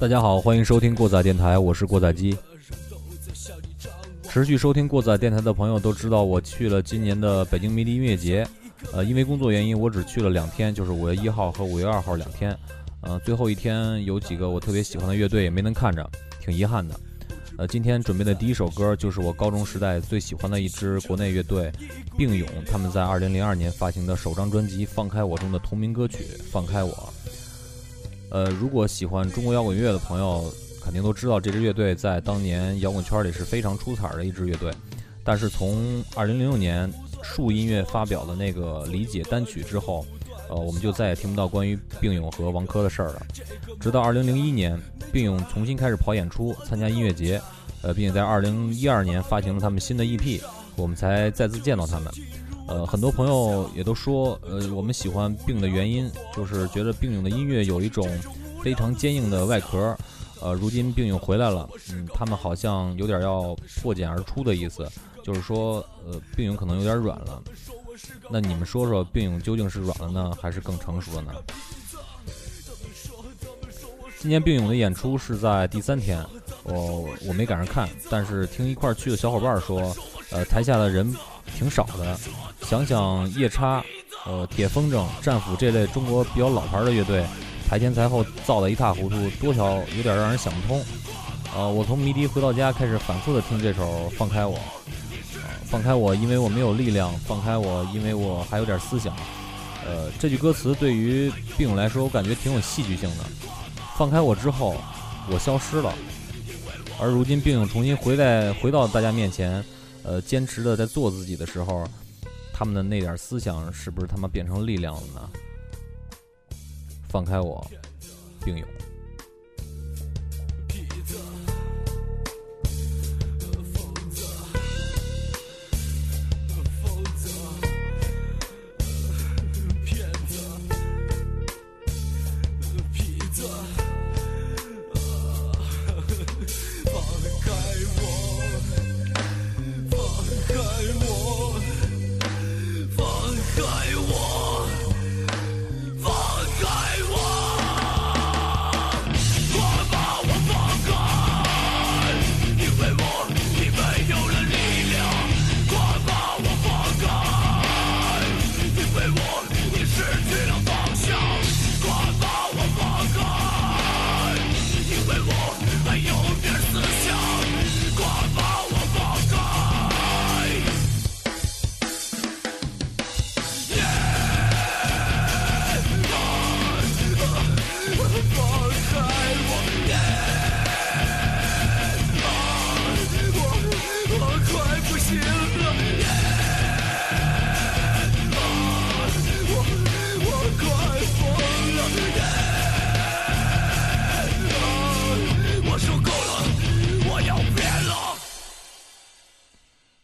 大家好，欢迎收听过载电台，我是过载机。持续收听过载电台的朋友都知道，我去了今年的北京迷笛音乐节。呃，因为工作原因，我只去了两天，就是五月一号和五月二号两天。呃，最后一天有几个我特别喜欢的乐队也没能看着，挺遗憾的。呃，今天准备的第一首歌就是我高中时代最喜欢的一支国内乐队并勇，他们在二零零二年发行的首张专辑《放开我》中的同名歌曲《放开我》。呃，如果喜欢中国摇滚乐的朋友，肯定都知道这支乐队在当年摇滚圈里是非常出彩的一支乐队。但是从二零零六年树音乐发表的那个理解单曲之后，呃，我们就再也听不到关于并勇和王珂的事儿了。直到二零零一年，并勇重新开始跑演出，参加音乐节，呃，并且在二零一二年发行了他们新的 EP，我们才再次见到他们。呃，很多朋友也都说，呃，我们喜欢病的原因就是觉得病勇的音乐有一种非常坚硬的外壳。呃，如今病勇回来了，嗯，他们好像有点要破茧而出的意思，就是说，呃，病勇可能有点软了。那你们说说，病勇究竟是软了呢，还是更成熟了呢？今年病勇的演出是在第三天，我我没赶上看，但是听一块去的小伙伴说，呃，台下的人。挺少的，想想夜叉、呃铁风筝、战斧这类中国比较老牌的乐队，排前台后造得一塌糊涂，多少有点让人想不通。呃，我从迷笛回到家，开始反复的听这首《放开我》，放开我，因为我没有力量；放开我，因为我还有点思想。呃，这句歌词对于病勇来说，我感觉挺有戏剧性的。放开我之后，我消失了，而如今病勇重新回来，回到大家面前。呃，坚持的在做自己的时候，他们的那点思想是不是他妈变成力量了呢？放开我，并勇。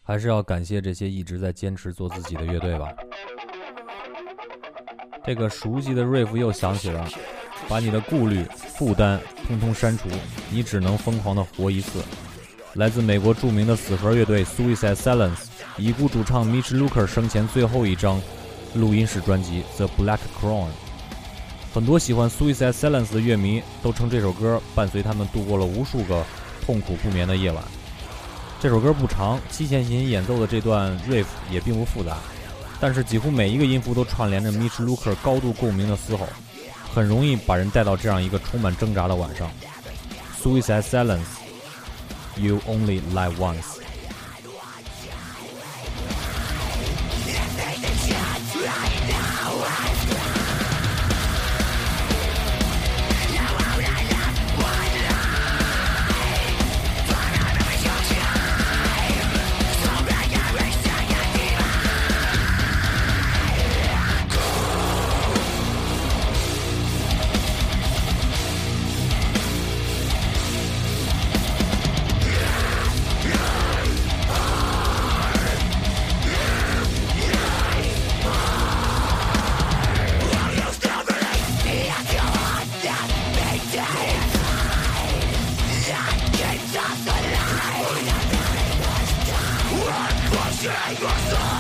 还是要感谢这些一直在坚持做自己的乐队吧。这个熟悉的 riff 又响起了，把你的顾虑、负担通通删除，你只能疯狂的活一次。来自美国著名的死核乐队 Suicide Silence，已故主唱 Mitch Luker 生前最后一张录音室专辑《The Black Crown》。很多喜欢 Suicide Silence 的乐迷都称这首歌伴随他们度过了无数个痛苦不眠的夜晚。这首歌不长，七弦琴演奏的这段 riff 也并不复杂，但是几乎每一个音符都串联着 Mitch Luker 高度共鸣的嘶吼，很容易把人带到这样一个充满挣扎的晚上。Suicide Silence，You Only Live Once。break your soul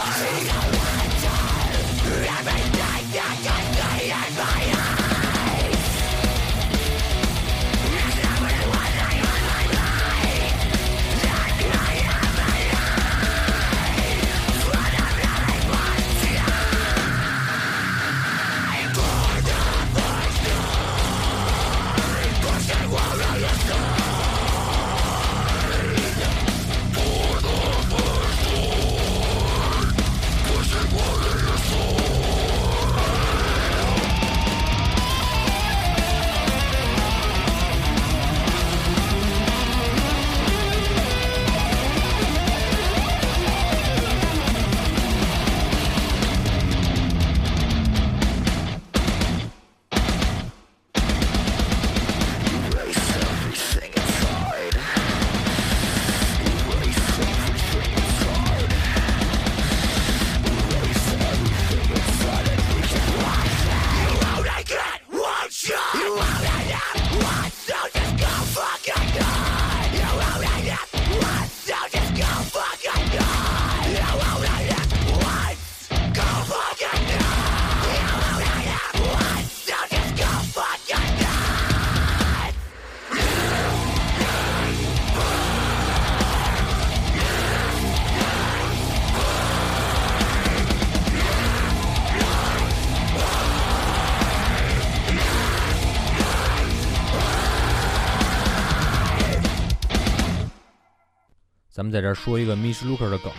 在这儿说一个 Mish Looker 的梗。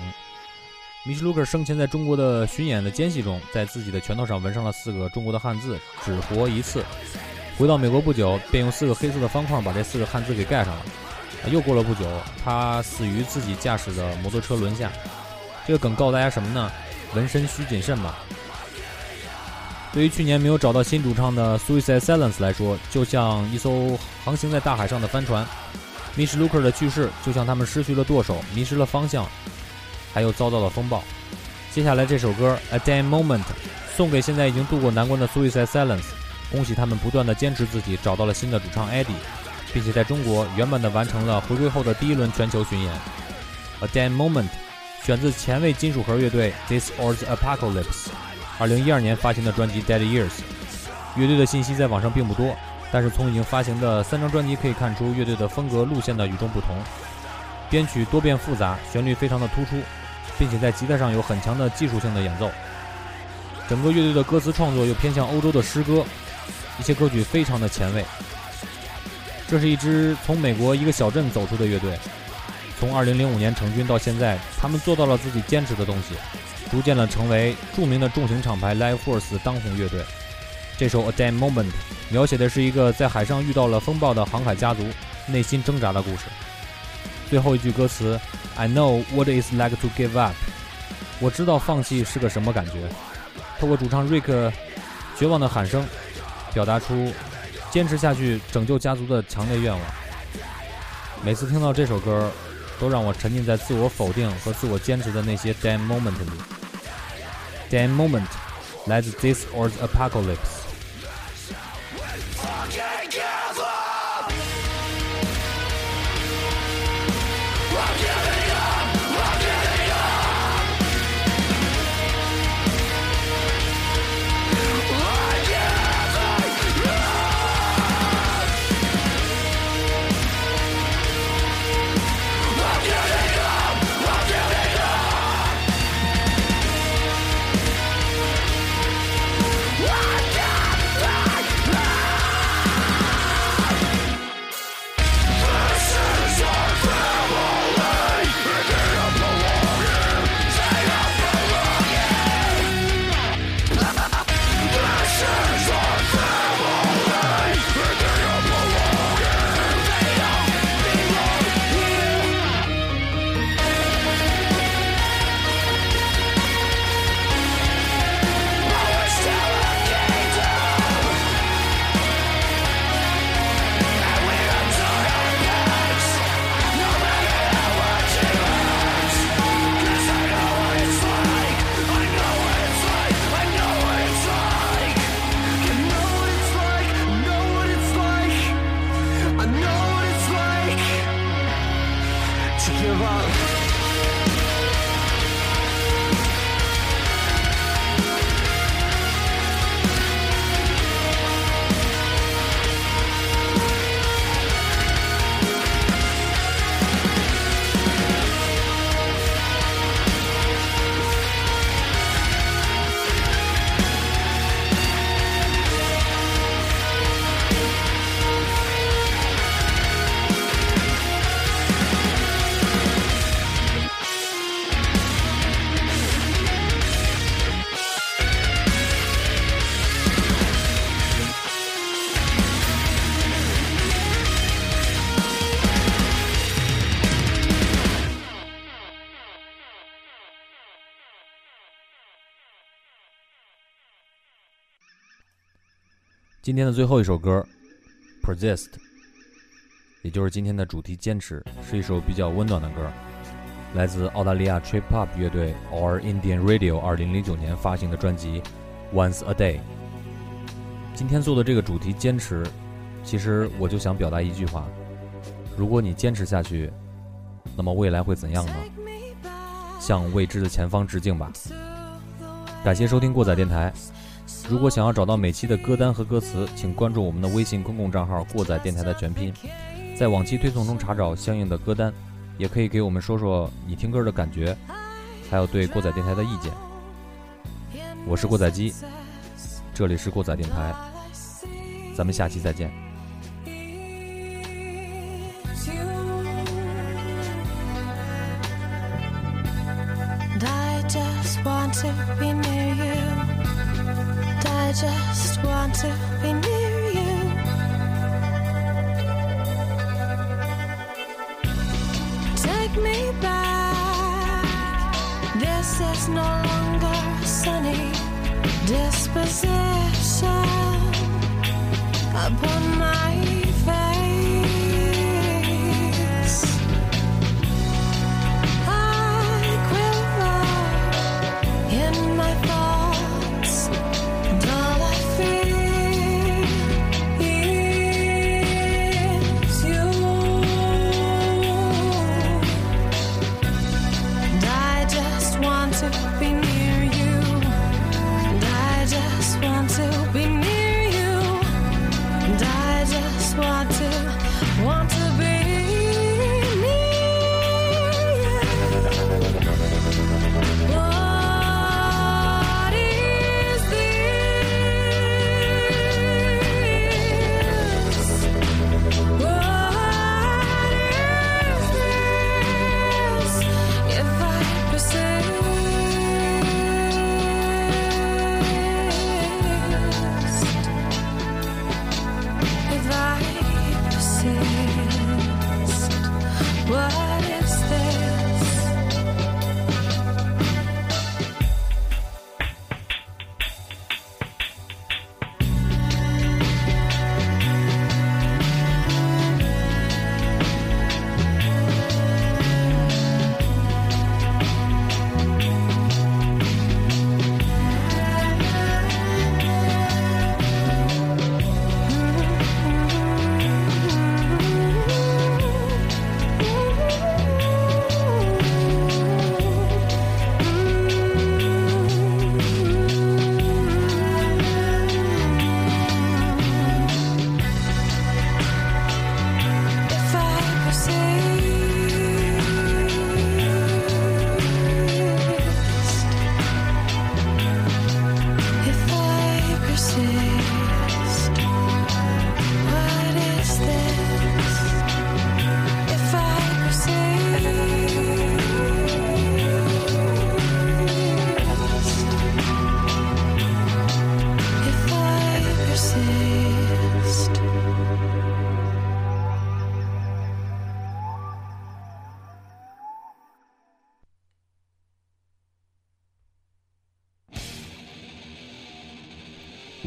Mish Looker 生前在中国的巡演的间隙中，在自己的拳头上纹上了四个中国的汉字“只活一次”。回到美国不久，便用四个黑色的方框把这四个汉字给盖上了。又过了不久，他死于自己驾驶的摩托车轮下。这个梗告诉大家什么呢？纹身需谨慎吧。对于去年没有找到新主唱的 Suicide Silence 来说，就像一艘航行在大海上的帆船。Mish Looker 的去世，就像他们失去了舵手，迷失了方向，还有遭到了风暴。接下来这首歌《A Damn Moment》送给现在已经度过难关的 Suicide Silence，恭喜他们不断的坚持自己，找到了新的主唱 Eddie，并且在中国圆满的完成了回归后的第一轮全球巡演。《A Damn Moment》选自前卫金属核乐队 This or the Apocalypse。二零一二年发行的专辑《Dead Years》，乐队的信息在网上并不多，但是从已经发行的三张专辑可以看出乐队的风格路线的与众不同。编曲多变复杂，旋律非常的突出，并且在吉他上有很强的技术性的演奏。整个乐队的歌词创作又偏向欧洲的诗歌，一些歌曲非常的前卫。这是一支从美国一个小镇走出的乐队，从二零零五年成军到现在，他们做到了自己坚持的东西。逐渐的成为著名的重型厂牌 Live Force 当红乐队。这首《A Damn Moment》描写的是一个在海上遇到了风暴的航海家族内心挣扎的故事。最后一句歌词：“I know what it's like to give up。”我知道放弃是个什么感觉。透过主唱 Rick 绝望的喊声，表达出坚持下去拯救家族的强烈愿望。每次听到这首歌，都让我沉浸在自我否定和自我坚持的那些 damn moment 里。Damn moment, let's this or the apocalypse. 今天的最后一首歌，Persist，也就是今天的主题“坚持”，是一首比较温暖的歌，来自澳大利亚 Trip Hop 乐队 Or Indian Radio 二零零九年发行的专辑《Once a Day》。今天做的这个主题“坚持”，其实我就想表达一句话：如果你坚持下去，那么未来会怎样呢？向未知的前方致敬吧！感谢收听过载电台。如果想要找到每期的歌单和歌词，请关注我们的微信公共账号“过载电台”的全拼，在往期推送中查找相应的歌单，也可以给我们说说你听歌的感觉，还有对过载电台的意见。我是过载机，这里是过载电台，咱们下期再见。I just want to be just want to be near you. Take me back. This is no longer sunny disposition upon my what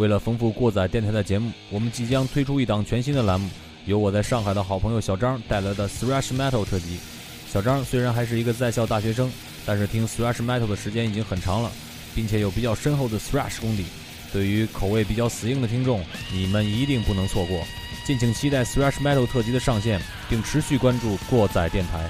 为了丰富过载电台的节目，我们即将推出一档全新的栏目，由我在上海的好朋友小张带来的 Thrash Metal 特辑。小张虽然还是一个在校大学生，但是听 Thrash Metal 的时间已经很长了，并且有比较深厚的 Thrash 功底。对于口味比较死硬的听众，你们一定不能错过。敬请期待 Thrash Metal 特辑的上线，并持续关注过载电台。